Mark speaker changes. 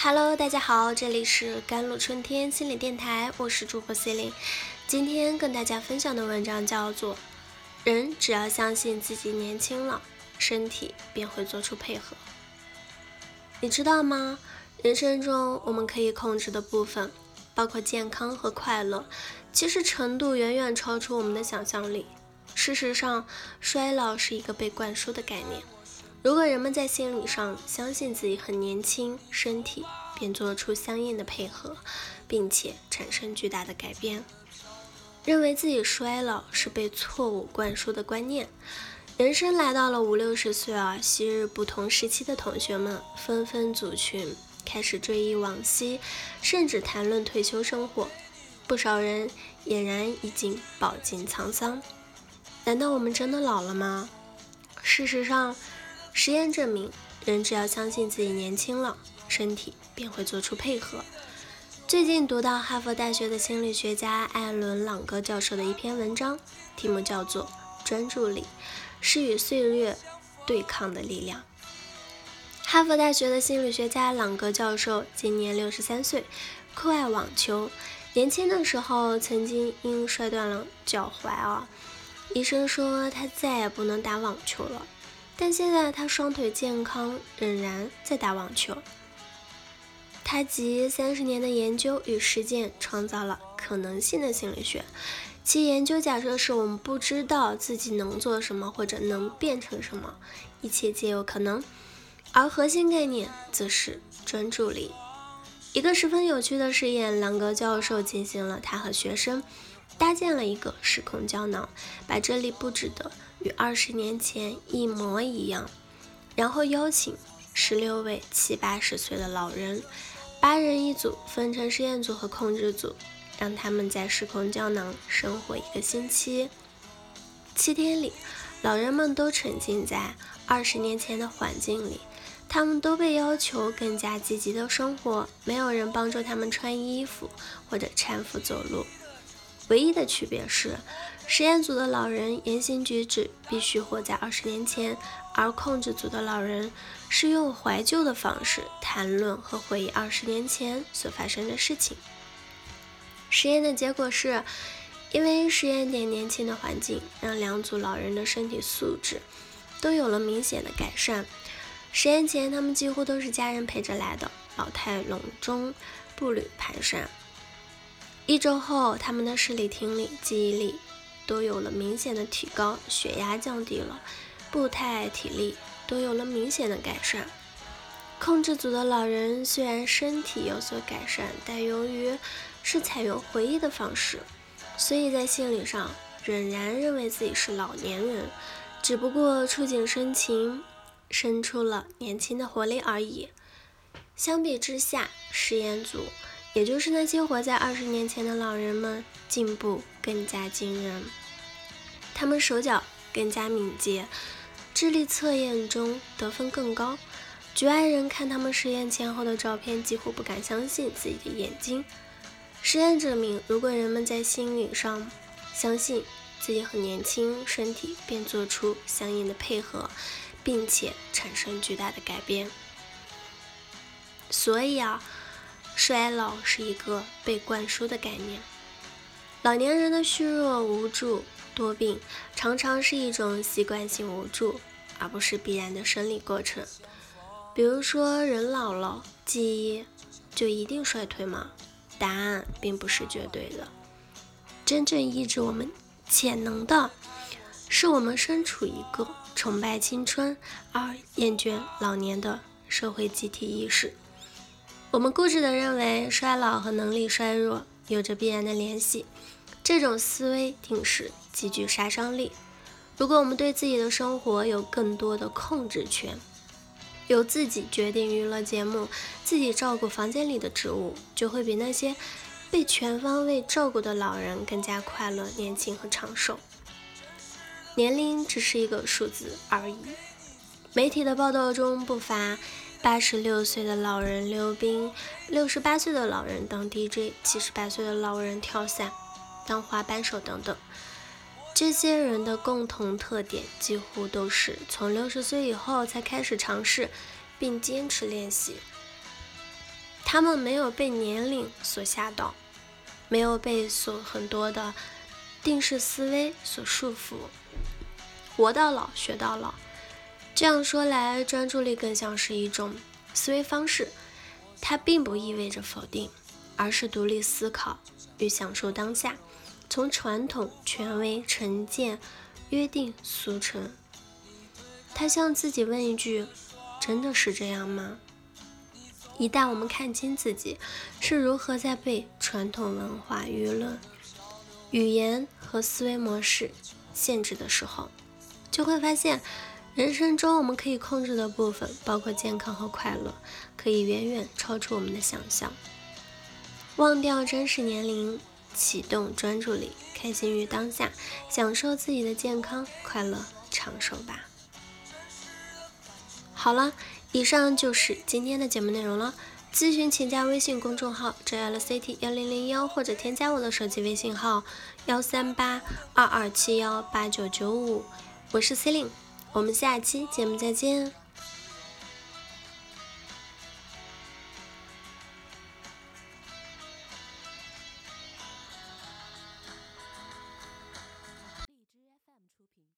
Speaker 1: Hello，大家好，这里是甘露春天心理电台，我是主播 Celine。今天跟大家分享的文章叫做《人只要相信自己年轻了，身体便会做出配合》。你知道吗？人生中我们可以控制的部分，包括健康和快乐，其实程度远远超出我们的想象力。事实上，衰老是一个被灌输的概念。如果人们在心理上相信自己很年轻，身体便做出相应的配合，并且产生巨大的改变。认为自己衰老是被错误灌输的观念。人生来到了五六十岁啊，昔日不同时期的同学们纷纷组群，开始追忆往昔，甚至谈论退休生活。不少人俨然已经饱经沧桑。难道我们真的老了吗？事实上。实验证明，人只要相信自己年轻了，身体便会做出配合。最近读到哈佛大学的心理学家艾伦·朗格教授的一篇文章，题目叫做《专注力是与岁月对抗的力量》。哈佛大学的心理学家朗格教授今年六十三岁，酷爱网球。年轻的时候曾经因摔断了脚踝啊，医生说他再也不能打网球了。但现在他双腿健康，仍然在打网球。他集三十年的研究与实践，创造了可能性的心理学。其研究假设是我们不知道自己能做什么或者能变成什么，一切皆有可能。而核心概念则是专注力。一个十分有趣的实验，朗格教授进行了他和学生搭建了一个时空胶囊，把这里布置的。与二十年前一模一样，然后邀请十六位七八十岁的老人，八人一组，分成实验组和控制组，让他们在时空胶囊生活一个星期。七天里，老人们都沉浸在二十年前的环境里，他们都被要求更加积极的生活，没有人帮助他们穿衣服或者搀扶走路。唯一的区别是，实验组的老人言行举止必须活在二十年前，而控制组的老人是用怀旧的方式谈论和回忆二十年前所发生的事情。实验的结果是，因为实验点年轻的环境，让两组老人的身体素质都有了明显的改善。实验前，他们几乎都是家人陪着来的，老态龙钟，步履蹒跚。一周后，他们的视力、听力、记忆力都有了明显的提高，血压降低了，步态、体力都有了明显的改善。控制组的老人虽然身体有所改善，但由于是采用回忆的方式，所以在心理上仍然认为自己是老年人，只不过触景生情，生出了年轻的活力而已。相比之下，实验组。也就是那些活在二十年前的老人们进步更加惊人，他们手脚更加敏捷，智力测验中得分更高。局外人看他们实验前后的照片，几乎不敢相信自己的眼睛。实验证明，如果人们在心理上相信自己很年轻，身体便做出相应的配合，并且产生巨大的改变。所以啊。衰老是一个被灌输的概念，老年人的虚弱、无助、多病，常常是一种习惯性无助，而不是必然的生理过程。比如说，人老了，记忆就一定衰退吗？答案并不是绝对的。真正抑制我们潜能的，是我们身处一个崇拜青春而厌倦老年的社会集体意识。我们固执地认为衰老和能力衰弱有着必然的联系，这种思维定势极具杀伤力。如果我们对自己的生活有更多的控制权，由自己决定娱乐节目，自己照顾房间里的植物，就会比那些被全方位照顾的老人更加快乐、年轻和长寿。年龄只是一个数字而已。媒体的报道中不乏。八十六岁的老人溜冰，六十八岁的老人当 DJ，七十八岁的老人跳伞、当滑板手等等。这些人的共同特点几乎都是从六十岁以后才开始尝试并坚持练习。他们没有被年龄所吓到，没有被所很多的定式思维所束缚。活到老，学到老。这样说来，专注力更像是一种思维方式，它并不意味着否定，而是独立思考与享受当下，从传统、权威、成见、约定俗成。他向自己问一句：真的是这样吗？一旦我们看清自己是如何在被传统文化、舆论、语言和思维模式限制的时候，就会发现。人生中我们可以控制的部分，包括健康和快乐，可以远远超出我们的想象。忘掉真实年龄，启动专注力，开心于当下，享受自己的健康、快乐、长寿吧。好了，以上就是今天的节目内容了。咨询请加微信公众号 jlct 幺零零幺，或者添加我的手机微信号幺三八二二七幺八九九五，我是 c e l i n e 我们下期节目再见。